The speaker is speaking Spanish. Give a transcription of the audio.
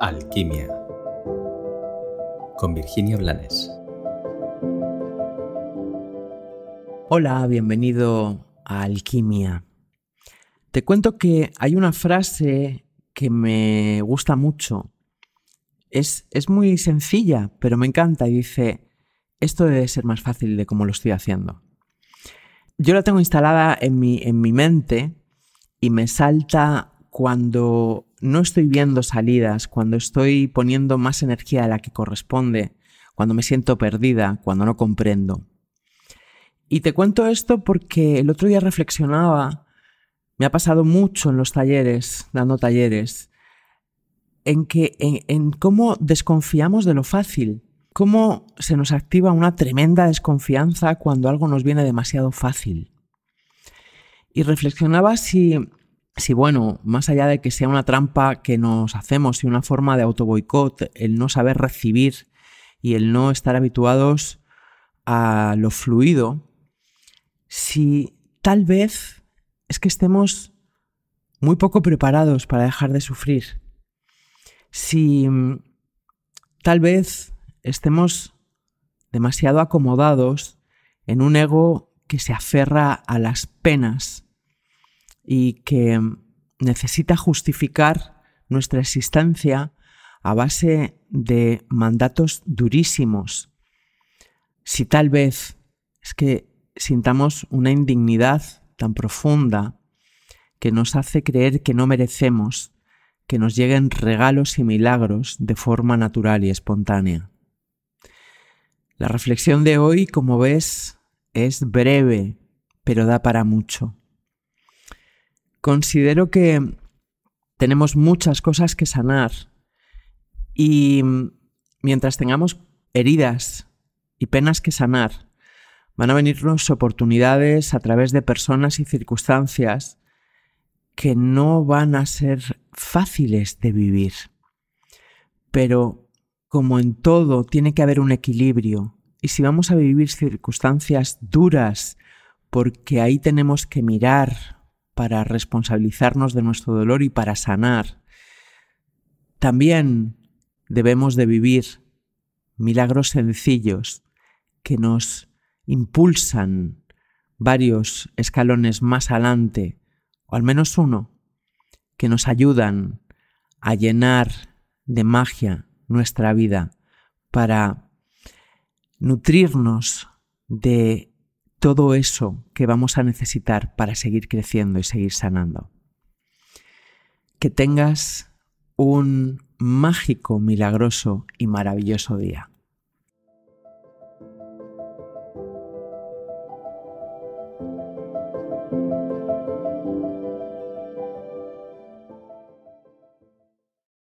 Alquimia con Virginia Blanes. Hola, bienvenido a Alquimia. Te cuento que hay una frase que me gusta mucho. Es, es muy sencilla, pero me encanta y dice, esto debe ser más fácil de cómo lo estoy haciendo. Yo la tengo instalada en mi, en mi mente y me salta cuando no estoy viendo salidas, cuando estoy poniendo más energía de la que corresponde, cuando me siento perdida, cuando no comprendo. Y te cuento esto porque el otro día reflexionaba, me ha pasado mucho en los talleres, dando talleres, en que en cómo desconfiamos de lo fácil, cómo se nos activa una tremenda desconfianza cuando algo nos viene demasiado fácil. Y reflexionaba si si bueno, más allá de que sea una trampa que nos hacemos y una forma de autoboicot, el no saber recibir y el no estar habituados a lo fluido, si tal vez es que estemos muy poco preparados para dejar de sufrir, si mm, tal vez estemos demasiado acomodados en un ego que se aferra a las penas y que necesita justificar nuestra existencia a base de mandatos durísimos. Si tal vez es que sintamos una indignidad tan profunda que nos hace creer que no merecemos que nos lleguen regalos y milagros de forma natural y espontánea. La reflexión de hoy, como ves, es breve, pero da para mucho. Considero que tenemos muchas cosas que sanar y mientras tengamos heridas y penas que sanar, van a venirnos oportunidades a través de personas y circunstancias que no van a ser fáciles de vivir. Pero como en todo tiene que haber un equilibrio y si vamos a vivir circunstancias duras porque ahí tenemos que mirar para responsabilizarnos de nuestro dolor y para sanar. También debemos de vivir milagros sencillos que nos impulsan varios escalones más adelante, o al menos uno, que nos ayudan a llenar de magia nuestra vida para nutrirnos de todo eso que vamos a necesitar para seguir creciendo y seguir sanando. Que tengas un mágico, milagroso y maravilloso día.